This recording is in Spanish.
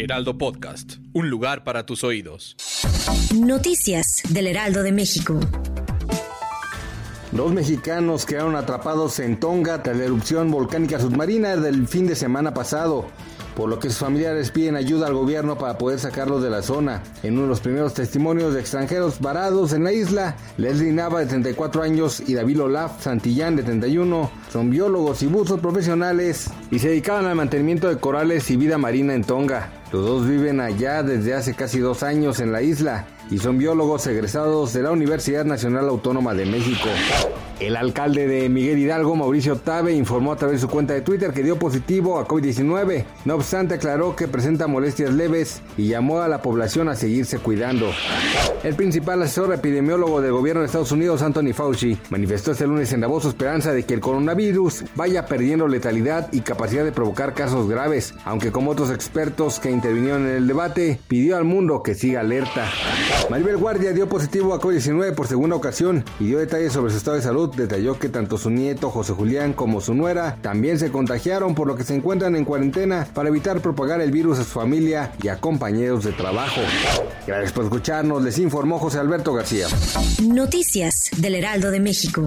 Heraldo Podcast, un lugar para tus oídos. Noticias del Heraldo de México. Dos mexicanos quedaron atrapados en Tonga tras la erupción volcánica submarina del fin de semana pasado por lo que sus familiares piden ayuda al gobierno para poder sacarlos de la zona. En uno de los primeros testimonios de extranjeros varados en la isla, Leslie Nava de 34 años y David Olaf Santillán de 31 son biólogos y buzos profesionales y se dedicaban al mantenimiento de corales y vida marina en Tonga. Los dos viven allá desde hace casi dos años en la isla y son biólogos egresados de la Universidad Nacional Autónoma de México. El alcalde de Miguel Hidalgo, Mauricio Tabe, informó a través de su cuenta de Twitter que dio positivo a COVID-19. No obstante, aclaró que presenta molestias leves y llamó a la población a seguirse cuidando. El principal asesor epidemiólogo del gobierno de Estados Unidos, Anthony Fauci, manifestó este lunes en voz su esperanza de que el coronavirus vaya perdiendo letalidad y capacidad de provocar casos graves, aunque como otros expertos que intervinieron en el debate, pidió al mundo que siga alerta. Maribel Guardia dio positivo a COVID-19 por segunda ocasión y dio detalles sobre su estado de detalló que tanto su nieto José Julián como su nuera también se contagiaron por lo que se encuentran en cuarentena para evitar propagar el virus a su familia y a compañeros de trabajo. Gracias por escucharnos, les informó José Alberto García. Noticias del Heraldo de México.